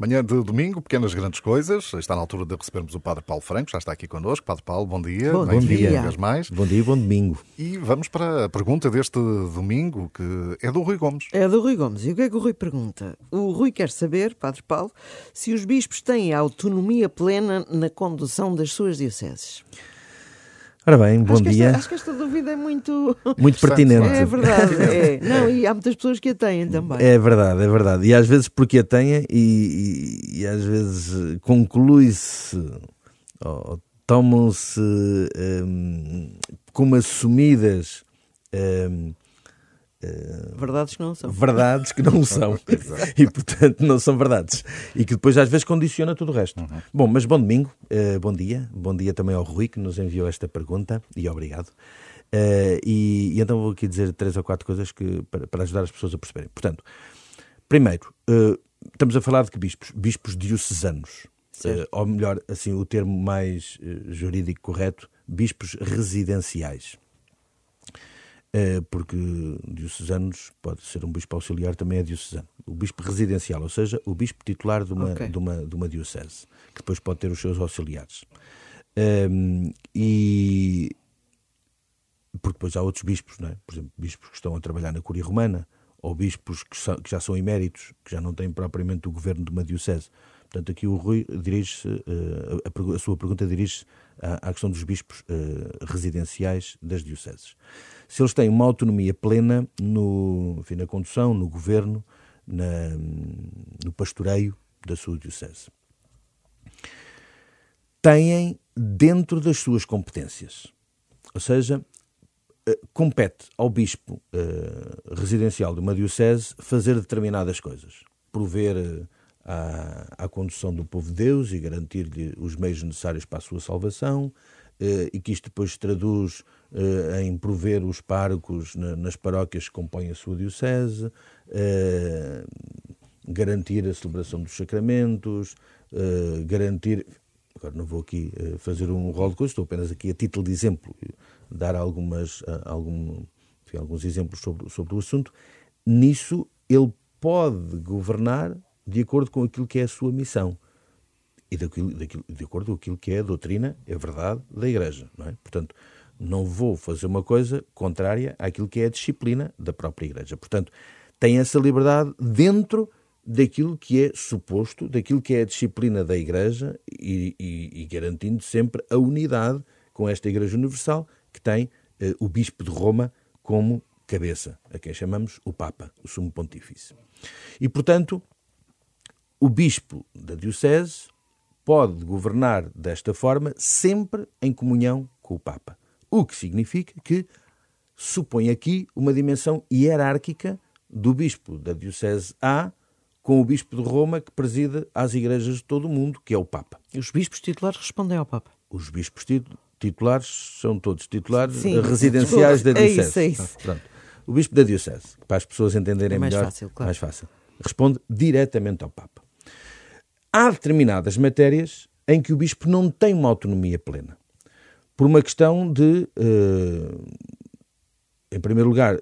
Manhã de domingo, pequenas grandes coisas. Está na altura de recebermos o Padre Paulo Franco, já está aqui connosco. Padre Paulo, bom dia. Bom, bom dia. Uma vez mais. Bom dia e bom domingo. E vamos para a pergunta deste domingo, que é do Rui Gomes. É do Rui Gomes. E o que é que o Rui pergunta? O Rui quer saber, Padre Paulo, se os bispos têm autonomia plena na condução das suas dioceses. Ora bem, bom acho dia. Esta, acho que esta dúvida é muito. Muito pertinente. É verdade, é. Não, e há muitas pessoas que a têm também. É verdade, é verdade. E às vezes porque a têm e, e, e às vezes conclui-se, ou tomam-se um, como assumidas. Um, Uh, verdades que não são. Verdades que não são. e, portanto, não são verdades. E que depois, às vezes, condiciona tudo o resto. Uhum. Bom, mas bom domingo, uh, bom dia. Bom dia também ao Rui, que nos enviou esta pergunta, e obrigado. Uh, e, e, então vou aqui dizer três ou quatro coisas que, para, para ajudar as pessoas a perceberem. Portanto, primeiro, estamos a falar de que bispos? Bispos diocesanos. ou melhor, assim, o termo mais jurídico correto, bispos residenciais. Eh, porque diocesanos pode ser um bispo auxiliar, também é diocesano. O bispo residencial, ou seja, o bispo titular de uma, okay. de uma, de uma diocese, que depois pode ter os seus auxiliares. Um, ehm, e porque depois há outros bispos, não é? por exemplo, bispos que estão a trabalhar na Curia Romana, ou bispos que, são, que já são eméritos, que já não têm propriamente o governo de uma diocese. Portanto, aqui o Rui dirige-se, uh, a, a, sua pergunta dirige-se à, à, questão dos bispos uh, residenciais das dioceses. Se eles têm uma autonomia plena no, enfim, na condução, no governo, na, no pastoreio da sua diocese. Têm dentro das suas competências. Ou seja, uh, compete ao bispo residencial de uma diocese fazer determinadas coisas. Prover à, à condução do povo de Deus e garantir-lhe os meios necessários para a sua salvação, eh, e que isto depois se traduz eh, em prover os párocos nas paróquias que compõem a sua diocese, eh, garantir a celebração dos sacramentos, garantir. Agora não vou aqui fazer um rol de coisas, estou apenas aqui a título de exemplo, dar algumas, algum, enfim, alguns exemplos sobre, sobre o assunto. Nisso ele pode governar de acordo com aquilo que é a sua missão e daquilo, daquilo, de acordo com aquilo que é a doutrina, é a verdade da Igreja. Não é? Portanto, não vou fazer uma coisa contrária àquilo que é a disciplina da própria Igreja. Portanto, tem essa liberdade dentro daquilo que é suposto, daquilo que é a disciplina da Igreja e, e, e garantindo sempre a unidade com esta Igreja Universal que tem eh, o Bispo de Roma como cabeça, a quem chamamos o Papa, o Sumo Pontífice. E, portanto, o bispo da diocese pode governar desta forma sempre em comunhão com o Papa. O que significa que supõe aqui uma dimensão hierárquica do bispo da diocese A com o bispo de Roma que preside às igrejas de todo o mundo, que é o Papa. E os bispos titulares respondem ao Papa? Os bispos titulares são todos titulares Sim, residenciais da diocese. É isso, é isso. Ah, o bispo da diocese, para as pessoas entenderem é mais melhor, fácil, claro. mais fácil, responde diretamente ao Papa há determinadas matérias em que o bispo não tem uma autonomia plena. Por uma questão de, uh, em primeiro lugar,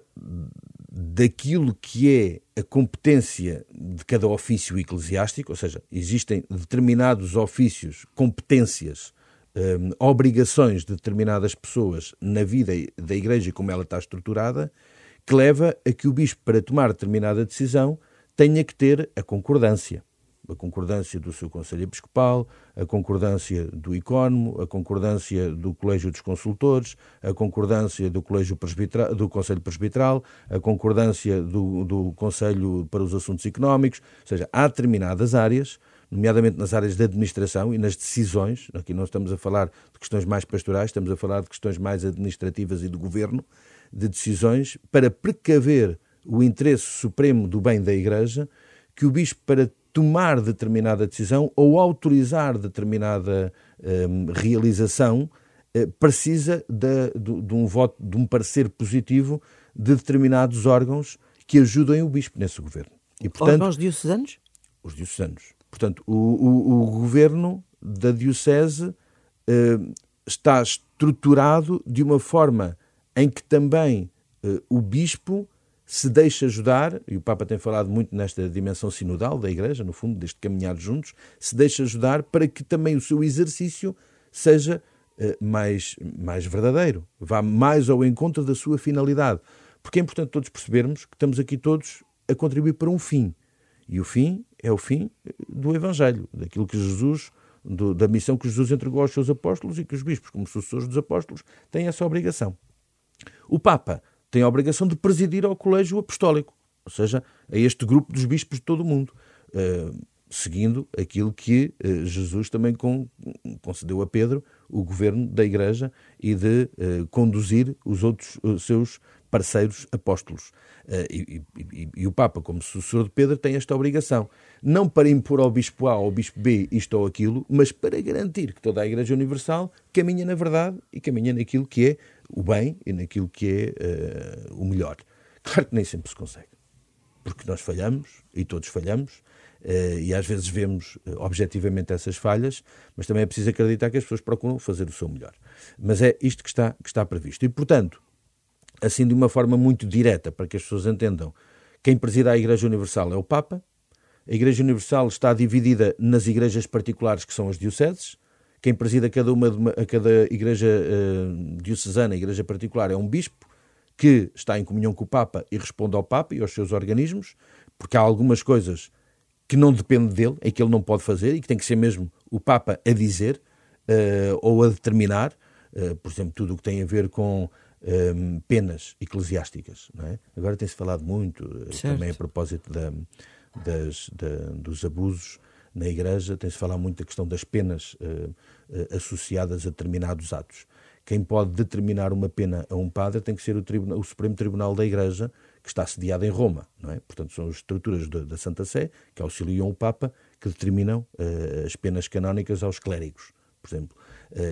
daquilo que é a competência de cada ofício eclesiástico, ou seja, existem determinados ofícios, competências, eh, obrigações de determinadas pessoas na vida da Igreja como ela está estruturada, que leva a que o bispo, para tomar determinada decisão, tenha que ter a concordância a concordância do seu Conselho Episcopal, a concordância do Icónomo, a concordância do Colégio dos Consultores, a concordância do Colégio Presbiteral, do Conselho Presbiteral, a concordância do, do Conselho para os Assuntos Económicos, ou seja, há determinadas áreas, nomeadamente nas áreas de administração e nas decisões, aqui não estamos a falar de questões mais pastorais, estamos a falar de questões mais administrativas e do governo, de decisões para precaver o interesse supremo do bem da Igreja, que o bispo, para tomar determinada decisão ou autorizar determinada um, realização, uh, precisa de, de, de, um voto, de um parecer positivo de determinados órgãos que ajudem o bispo nesse governo. E, portanto, órgãos diocesanos? Os diocesanos. Portanto, o, o, o governo da diocese uh, está estruturado de uma forma em que também uh, o bispo se deixa ajudar, e o Papa tem falado muito nesta dimensão sinodal da Igreja, no fundo, deste caminhar juntos, se deixa ajudar para que também o seu exercício seja uh, mais, mais verdadeiro, vá mais ao encontro da sua finalidade. Porque é importante todos percebermos que estamos aqui todos a contribuir para um fim. E o fim é o fim do Evangelho, daquilo que Jesus, do, da missão que Jesus entregou aos seus apóstolos e que os bispos, como sucessores dos apóstolos, têm essa obrigação. O Papa tem a obrigação de presidir ao colégio apostólico, ou seja, a este grupo dos bispos de todo o mundo, uh, seguindo aquilo que uh, Jesus também concedeu a Pedro, o governo da Igreja, e de uh, conduzir os outros seus parceiros apóstolos. E, e, e, o Papa, como sucessor de Pedro, tem esta obrigação. Não para impor ao Bispo A ou ao Bispo B isto ou aquilo, mas para garantir que toda a Igreja Universal caminha na verdade e caminha naquilo que é o bem e naquilo que é uh, o melhor. Claro que nem sempre se consegue, porque nós falhamos e todos falhamos. Uh, e às vezes vemos uh, objetivamente essas falhas, mas também é preciso acreditar que as pessoas procuram fazer o seu melhor. Mas é isto que está, que está previsto. E, portanto, assim de uma forma muito direta, para que as pessoas entendam, quem presida a Igreja Universal é o Papa, a Igreja Universal está dividida nas igrejas particulares, que são as dioceses, quem presida cada uma, a cada igreja uh, diocesana, igreja particular, é um bispo que está em comunhão com o Papa e responde ao Papa e aos seus organismos, porque há algumas coisas que não dependem dele, em que ele não pode fazer e que tem que ser mesmo o Papa a dizer uh, ou a determinar, uh, por exemplo, tudo o que tem a ver com um, penas eclesiásticas. É? Agora tem-se falado muito, também a propósito da, das, da, dos abusos na Igreja tem-se falado muito da questão das penas uh, uh, associadas a determinados atos. Quem pode determinar uma pena a um padre tem que ser o, tribunal, o Supremo Tribunal da Igreja, que está sediado em Roma. Não é? Portanto, são as estruturas da, da Santa Sé que auxiliam o Papa, que determinam uh, as penas canónicas aos clérigos, por exemplo.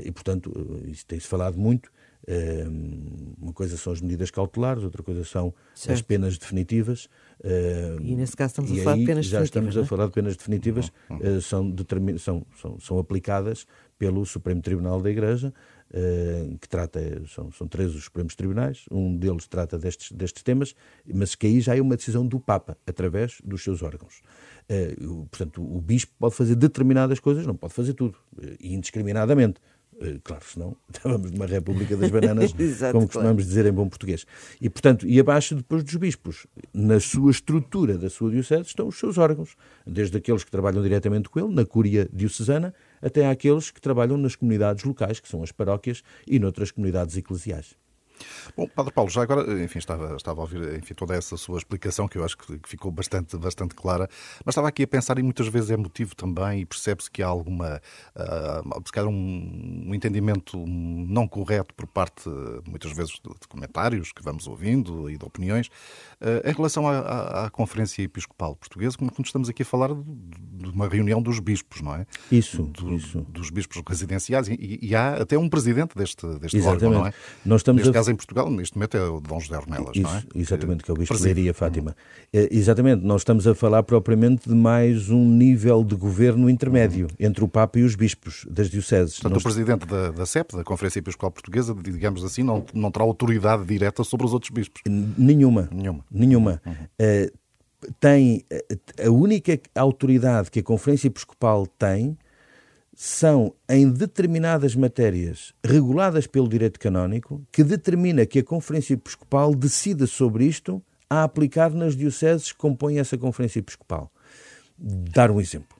e, portanto, isso tem-se falado muito. Uma coisa são as medidas cautelares, outra coisa são certo. as penas definitivas. E nesse caso estamos a falar de penas já definitivas. Já estamos é? a falar de penas definitivas, uh, são, são, são, são aplicadas pelo Supremo Tribunal da Igreja, uh, que trata, são, são três os Supremos Tribunais, um deles trata destes, destes temas, mas que aí já é uma decisão do Papa, através dos seus órgãos. portanto, o Bispo pode fazer determinadas coisas, não pode fazer tudo, indiscriminadamente. Eh, claro, senão estávamos numa República das Bananas, Exato, como costumamos claro. dizer em bom português. E, portanto, e abaixo depois dos bispos, na sua estrutura da sua diocese, estão os seus órgãos, desde aqueles que trabalham diretamente com ele, na Cúria Diocesana, até àqueles que trabalham nas comunidades locais, que são as paróquias, e noutras comunidades eclesiais. Bom, Padre Paulo, já agora, enfim, estava, estava a ouvir enfim, toda essa sua explicação, que eu acho que ficou bastante, bastante clara, mas estava aqui a pensar, e muitas vezes é motivo também, e percebe-se que há alguma, uh, se calhar um, um, entendimento não correto por parte, muitas vezes, de, comentários que vamos ouvindo e de opiniões, uh, em relação à, à, à, Conferência Episcopal Portuguesa, como estamos aqui a falar de, de uma reunião dos bispos, não é? Isso, do, isso. Dos bispos residenciais, e, e, há até um presidente deste, deste órgão, não é? Nós estamos Neste a... caso, em Portugal, neste momento, é o Dom José Ornelas, Isso, não é? Exatamente, que é o Bispo de Leiria Fátima. É, exatamente, nós estamos a falar propriamente de mais um nível de governo intermédio uhum. entre o Papa e os bispos das dioceses. Portanto, nós... o presidente da, da CEP, da Conferência Episcopal Portuguesa, digamos assim, não, não terá autoridade direta sobre os outros bispos? Nenhuma. Nenhuma. Nenhuma. Uhum. Uh, tem a única autoridade que a Conferência Episcopal tem são em determinadas matérias reguladas pelo direito canónico que determina que a Conferência Episcopal decida sobre isto a aplicar nas dioceses que compõem essa Conferência Episcopal. Dar um exemplo.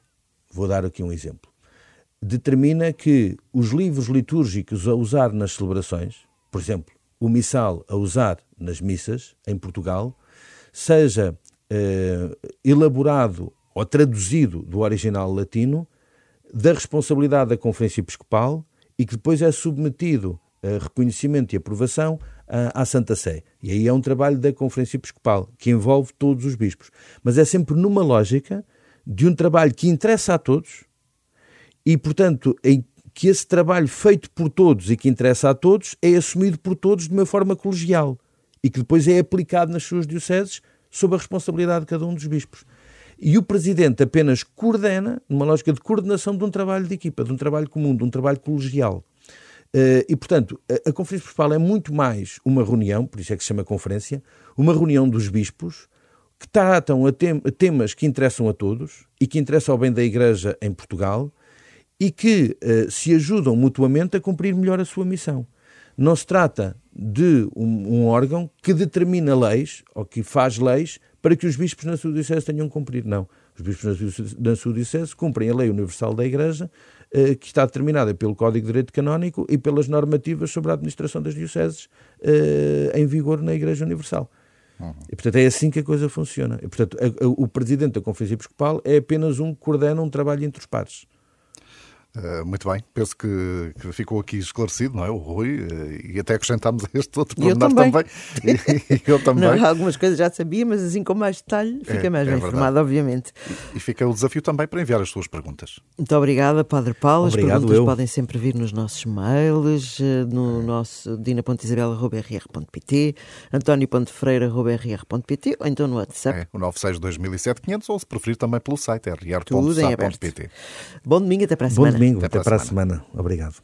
Vou dar aqui um exemplo. Determina que os livros litúrgicos a usar nas celebrações, por exemplo, o missal a usar nas missas em Portugal, seja eh, elaborado ou traduzido do original latino da responsabilidade da Conferência Episcopal e que depois é submetido a reconhecimento e aprovação à, Santa Sé. E aí é um trabalho da Conferência Episcopal, que envolve todos os bispos. Mas é sempre numa lógica de um trabalho que interessa a todos e, portanto, em que esse trabalho feito por todos e que interessa a todos é assumido por todos de uma forma colegial e que depois é aplicado nas suas dioceses sob a responsabilidade de cada um dos bispos. E o Presidente apenas coordena, numa lógica de coordenação de um trabalho de equipa, de um trabalho comum, de um trabalho colegial. E, portanto, a, Conferência Episcopal é muito mais uma reunião, por isso é que se chama conferência, uma reunião dos bispos que tratam a, tem, temas que interessam a todos e que interessam ao bem da Igreja em Portugal e que uh, se ajudam mutuamente a cumprir melhor a sua missão. Não se trata de um, um, órgão que determina leis ou que faz leis para que os bispos na sua diocese tenham que cumprir. Não. Os bispos na sua diocese cumprem a lei universal da Igreja, uh, que está determinada pelo Código de Direito Canónico e pelas normativas sobre a administração das dioceses uh, em vigor na Igreja Universal. Uhum. E, portanto, é assim que a coisa funciona. E, portanto, a, a, o presidente da Conferência Episcopal é apenas um que coordena um trabalho entre os pares. Uh, muito bem, penso que, que, ficou aqui esclarecido, não é? O Rui, uh, e até acrescentámos este outro pormenor também. também. e, eu também. Não, algumas coisas já sabia, mas assim com mais detalhe fica é, mais é bem informado, obviamente. E, e, fica o desafio também para enviar as suas perguntas. Muito obrigada, Padre Paulo. Obrigado, as perguntas eu. podem sempre vir nos nossos mails, eh, no nosso dina.isabela.rr.pt, antonio.freira.rr.pt ou então no WhatsApp. É, o 962 ou se preferir também pelo site rr.sa.pt. Bom domingo, até para a semana domingo. Até, Até para a semana. semana. Obrigado.